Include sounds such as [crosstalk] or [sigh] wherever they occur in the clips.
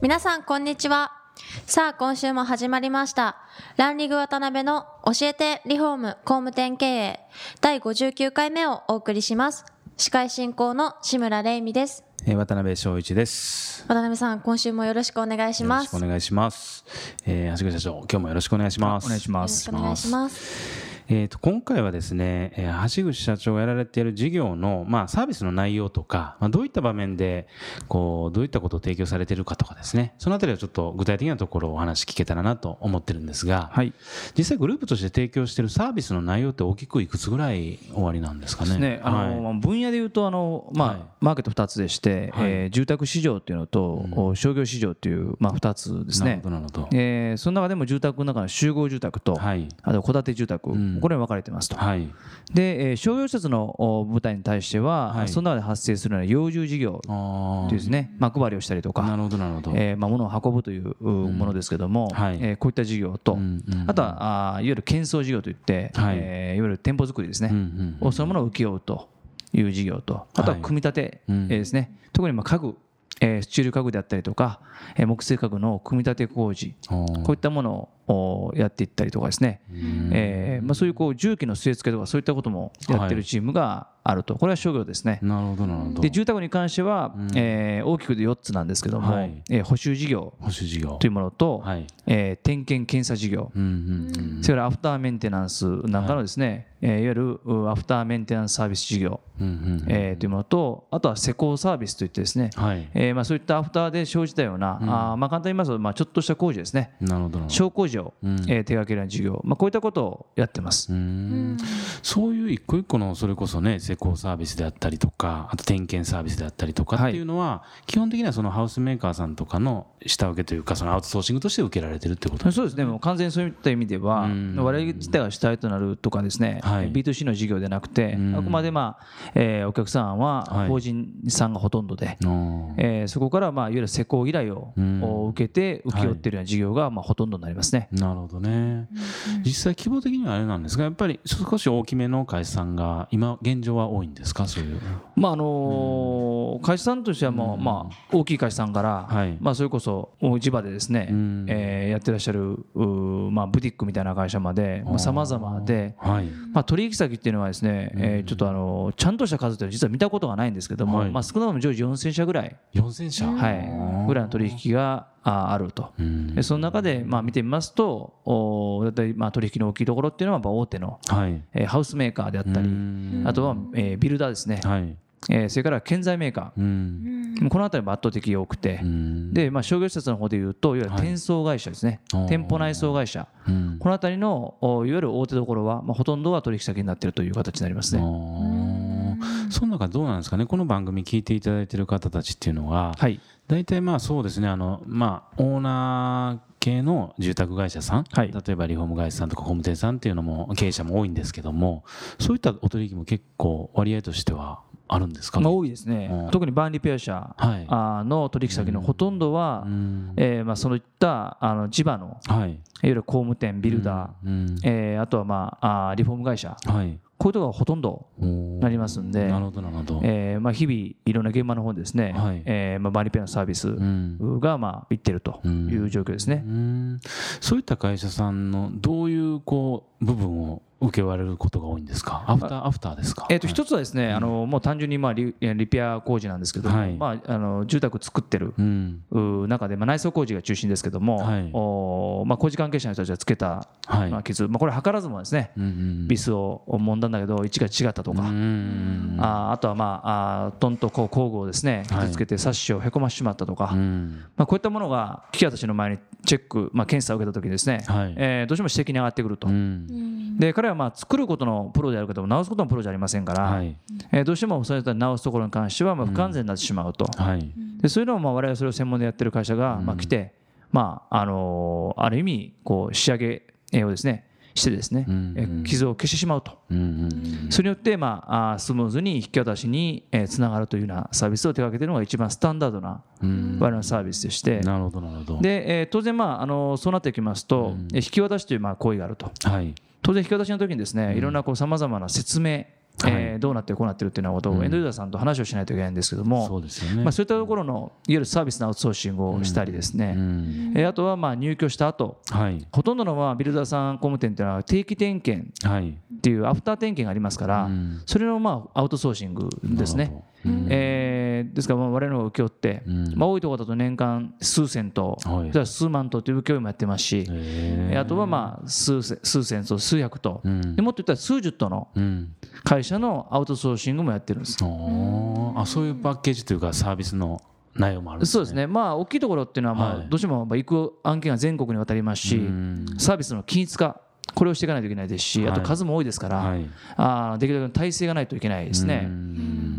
皆さんこんにちは。さあ今週も始まりました。ランリグ渡辺の教えてリフォーム工務店経営第59回目をお送りします。司会進行の志村玲美です。えー渡辺翔一です。渡辺さん今週もよろしくお願いします。よろしくお願いします。えー、橋口社長、今日もよろしくお願いします。お願いします。お願いしますえー、と今回はですね、えー橋口社長がやられている事業の、まあ、サービスの内容とか、まあ、どういった場面でこうどういったことを提供されているかとかですねそのあたりはちょっと具体的なところをお話聞けたらなと思ってるんですが、はい。実際グループとして提供しているサービスの内容って大きくいくつぐらい終わりなんですかね？ね。あの、はいまあ分野で言うとあのまあ、はいマーケット二つでして、はいえー住宅市場っていうのと、お商業市場っていうまあ二つですねなるほ。どなるほど。えーその中でも住宅の中の集合住宅と、はいあと戸建て住宅、んこれに分かれてますと。はい。で、えー商業施設のお舞台に対しては、はい。その中で発生するような幼獣事業ですね、まあ、配りをしたりとか、なるほどなるほど。えーまあ、物を運ぶといううものですけども、はい。えーこういった事業と、うんうんあとはあーいわゆる建装事業といって、はい。えーいわゆる店舗作りですね、うんうんういうものを請け負うという事業と、あとは組み立て、うん。えーですね、特にまあ家具、えースチール家具であったりとか、えー木製家具の組み立て工事、こういったものをおやっていったりとかですね、えーまあ、そういうこう重機の据え付けとかそういったこともやってるチームがあると、これは商業ですね。なるほどなるほど。で住宅に関しては、えー大きくで4つなんですけども、はい。えー補修事業保守事業。というものと、はい。えー点検検査事業、うんうんうん。それからアフターメンテナンスなんかのですね、えーいわゆるうアフターメンテナンスサービス事業、うんうんえーというものとあとは施工サービスといってですね、はい。えーまあ、そういったアフターで生じたような、あーまあ、簡単に言いますと、まあ、ちょっとした工事ですね。なるほどなるほど。小工事を、うん。えー手掛けるような事業、まあ、こういったことをやってます。そういう一個一個のそれこそね施工サービスであったりとかあと点検サービスであったりとかっていうのは、基本的にはそのハウスメーカーさんとかの下請けというかそのアウトソーシングとして受けられてるってことそうですね、もう完全にそういった意味では、うん。我々自体が主体となるとかですね、はい。B2C の事業でなくて、うん。あくまで、まあえーお客さんははい。法人さんがほとんどで、のえーそこからまあいわゆる施工依頼を、受けて請け負っているような事業がまあほとんどになりますね。なるほどね、実際規模的にはあれなんですがやっぱり少し大きめの会社さんが今現状は多いんですか？そういう。まああのー会社さんとしてはもう、まあ、大きい会社さんから、はい。まあ、それこそ地場でですね、うん。えーやってらっしゃるまあ、ブティックみたいな会社までさまざ、まで、はい。まあ、取引先っていうのはですね、えーちょっとあのちゃんとした数っていうのは実は見たことがないんですけども、はい。まあ、少なくとも常時4000社ぐらい、4000社、はい、ぐらいの取引がああると。うん。でその中でまあ見てみますと、おだいたいまあ取引の大きいところっていうのは大手の、はい。えーハウスメーカーであったり、うん。あとは、えービルダーですね、はい。えーそれから建材メーカうん。ー、この辺りも圧倒的に多くて、うん。でまあ、商業施設の方でいうと、いわゆるはい。転送会社ですね、おー。店舗内装会社、うん。この辺りのおいわゆる大手どころは、まあ、ほとんどが取引先になっているという形になりますね。その中どうなんですかね。この番組聞いていただいている方たちっていうのは、はい、大体まあそうですね。あの、まあ、オーナー系の住宅会社さん、はい。例えばリフォーム会社さんとか工務店さんっていうのも経営者も多いんですけどもそういったお取引も結構割合としてはあるんですかね、まあ、多いですね、うん。特にバーンリペア社はい。あの取引先のほとんどは、うん。えーまあ、そういったあの地場のはい。いわゆる工務店、ビルダー、うん。えーあとは、まあ、あーリフォーム会社、はいこういうところがほとんどなりますんで。なるほどなるほど、えーまあ、日々、いろんな現場の方にですね、はい。えーまあ、バーンリペアのサービスうん。がまあ行ってるという状況ですね。うん。そういった会社さんのどういうこう部分を受け割れることが多いんですか？アフターアフターですか？えー、と一つはですね、あのもう単純にまあリリペア工事なんですけども、はい。まあ、あの住宅作ってるうん。中で、まあ、内装工事が中心ですけども、はい。おーまあ、工事関係者の人たちがつけた、はい。まあ、傷、まあ、これ、図らずもですね、うんうんビスを揉んだんだけど、位置が違ったとか、うんあーあとは、まあ、あートンとこう工具をですねはい。傷つけて、サッシをへこましてしまったとか、うん。まあ、こういったものが機器たちの前にチェック、まあ、検査を受けたときにですね、はい。えーどうしても指摘に上がってくると。うんで彼はまあ作ることのプロであるけども直すことのプロじゃありませんから、はい。えーどうしてもそういった直すところに関してはまあ不完全になってしまうと、はい。でそういうのをまあ我々それを専門でやってる会社がまあ来て、まああのある意味こう仕上げをですねしてですね、え傷を消してしまうと、それによってまああスムーズに引き渡しにつながるというようなサービスを手掛けているのが一番スタンダードな我々のサービスでして。なるほどなるほど。で、え当然まああのそうなってきますと、引き渡しというまあ行為があると、当然引き渡しの時にですねいろんなさまざまな説明えー、どうなってこうなってるっていうようなことをエンドユーザーさんと話をしないといけないんですけども、そうですよね。まあ、そういったところのいわゆるサービスのアウトソーシングをしたりですね、えあとはまあ入居した後、はい、ほとんどのまあビルダーさん工務店っていうのは定期点検っていうアフター点検がありますから、それのまあアウトソーシングですね。えー、ですから我々の請け負って、まあ、多いところだと年間数千と、はい、数万とという請負もやってますし、あとはまあ数数千と数百と、でもっと言ったら数十との会社のアウトソーシングもやってるんです。あそういうパッケージというかサービスの内容もある、ね、そうですね、まあ、大きいところっていうのは、まあ、どうしても行く案件が全国にわたりますし、サービスの均一化これをしていかないといけないですし、あと数も多いですから、はい、あできるだけ体制がないといけないですね。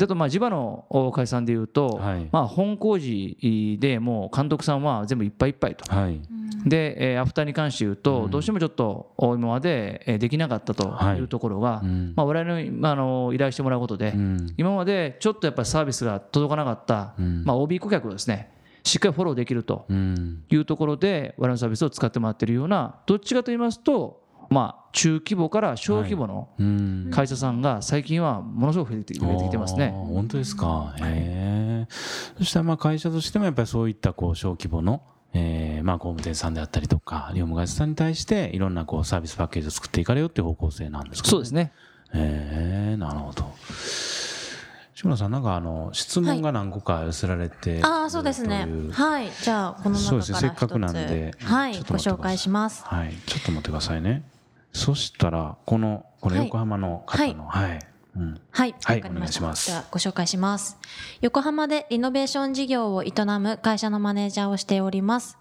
だとまあ地場の会社さんでいうと、はい、まあ本工事でもう監督さんは全部いっぱいいっぱいと。はい、で、えー、アフターに関して言うと、どうしてもちょっと今までできなかったというところが、まあ我々にあの依頼してもらうことで、今までちょっとやっぱりサービスが届かなかった、まあ OB 顧客をですね、しっかりフォローできるというところで、我々のサービスを使ってもらっているような、どっちかと言いますと、まあ、中規模から小規模の会社さんが最近はものすごく増えてきてますね。本当ですか、へそしたらまあ会社としてもやっぱりそういったこう小規模のえー、まあ工務店さんであったりとか、リフォーム会社さんに対していろんなこうサービスパッケージを作っていかれよっていう方向性なんですか、ね、そうですね。えー、なるほど。志村さんなんかあの質問が何個か寄せられて、はい、ああそうですね。はい。じゃあこの中からせっかくなんではい。ご紹介します。はい。ちょっと待ってくださいねそしたらこのこの横浜の方のはい、はいうん、はい、はい、お願いします。ではご紹介します。横浜でリノベーション事業を営む会社のマネージャーをしております。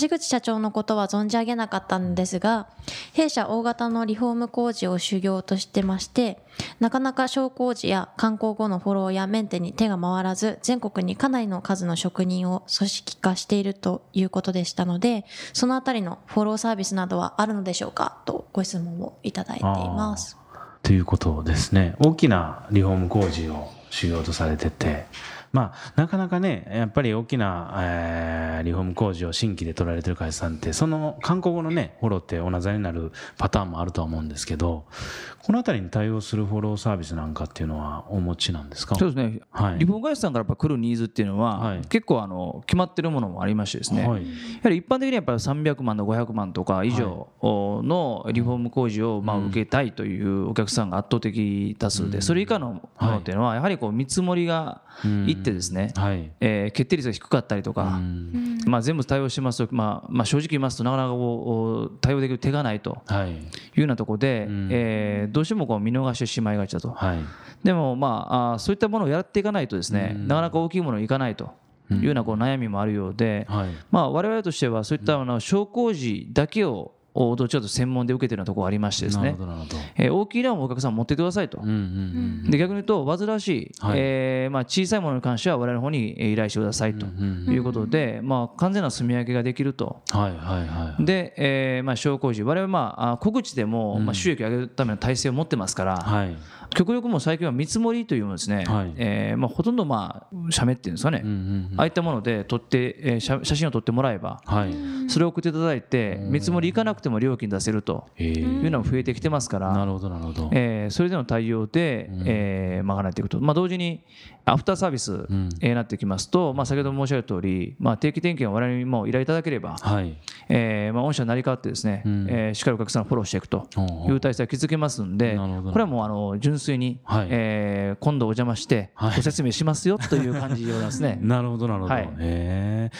橋口社長のことは存じ上げなかったんですが、弊社大型のリフォーム工事を修行としてまして、なかなか小工事や観光後のフォローやメンテに手が回らず、全国にかなりの数の職人を組織化しているということでしたので、そのあたりのフォローサービスなどはあるのでしょうか？とご質問をいただいています。ということですね。大きなリフォーム工事をしようとされてて、まあ、なかなかね、やっぱり大きな、えー、リフォーム工事を新規で取られてる会社さんって、その韓国語のね、フォローって同じになるパターンもあるとは思うんですけど、このあたりに対応するフォローサービスなんかっていうのはお持ちなんですか？そうですね、はい、リフォーム会社さんからやっぱ来るニーズっていうのは、はい、結構あの決まってるものもありましてですね、はい、やはり一般的にやっぱり300万の500万とか以上のリフォーム工事をまあ受けたいというお客さんが圧倒的多数で、それ以下のものっていうのはやはりこう見積もりがいってですね、はい。えー、決定率が低かったりとか、まあ、全部対応しますと、まあまあ、正直言いますとなかなかこう対応できる手がないとい。うようなところで、えー、どうしてもこう見逃してしまいがちだと、はい、でもまああそういったものをやっていかないとですね、なかなか大きいものいかないと。いうようなこう悩みもあるようで、はい。まあ、我々としてはそういったあの商工事だけをどっちかと専門で受けてるようなところがありましてですね、えー、大きいランをお客さん持ってくださいと、で逆に言うと煩わしい、はい、えー、まあ、小さいものに関しては我々の方に依頼してくださいということで、まあ、完全な住み分けができると、はいはいはい、で、えーまあ、商工事我々は、まあ、小口でも、まあ、収益を上げるための体制を持ってますから、はい。極力も最近は見積もりというものですね、はい、えー、まあ、ほとんどまあ写メっていうんですかね、うんうんうん、ああいったもので撮って、えー、写写真を撮ってもらえば、はい、それを送っていただいて見積もりいかなくても料金出せるというのも増えてきてますから。なるほどなるほど、えー、それでの対応で、うん、えー、賄っていくと、まあ、同時にアフターサービスになってきますと、まあ、先ほど申し上げた通り、まあ、定期点検を我々にも依頼いただければ、はい。えーまあ、御社になり変わってですね、うん、えー、しっかりお客さんをフォローしていくという体制を築けますんでこれはもうあの純粋に、はい、えー、今度お邪魔してご説明しますよという感じですね。[laughs] なるほどなるほど、はい、え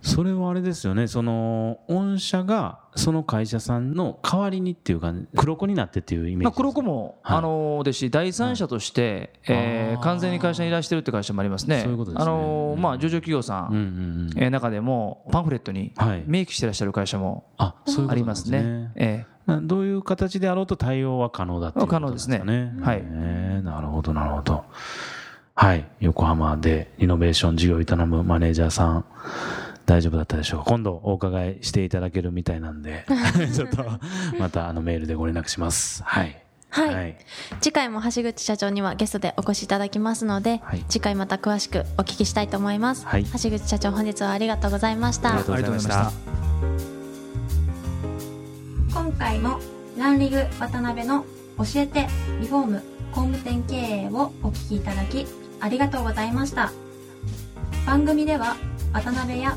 それはあれですよね。その御社がその会社さんの代わりにっていうか黒子になってっていうイメージ、まあ、黒子も、はい、あのですし第三者として、はい、えー、完全に会社にいらしてるって会社もありますね。そういうことですねあのまあ上場企業さん、うんうんうん、えー、中でもパンフレットに明記してらっしゃる会社もありますね。ねえー、どういう形であろうと対応は可能だっていうことですね。可能ですね。はい。えー、なるほどなるほど。はい、横浜でリノベーション事業を営むマネージャーさん、大丈夫だったでしょうか？今度お伺いしていただけるみたいなんで。[laughs] [laughs] ちょっとまたあのメールでご連絡します。はい。はい、はい、次回も橋口社長にはゲストでお越しいただきますので、はい、次回また詳しくお聞きしたいと思います、はい、橋口社長本日はありがとうございました。ありがとうございました。今回もランリグ渡辺の教えてリフォーム工務店経営をお聞きいただきありがとうございました。番組では渡辺や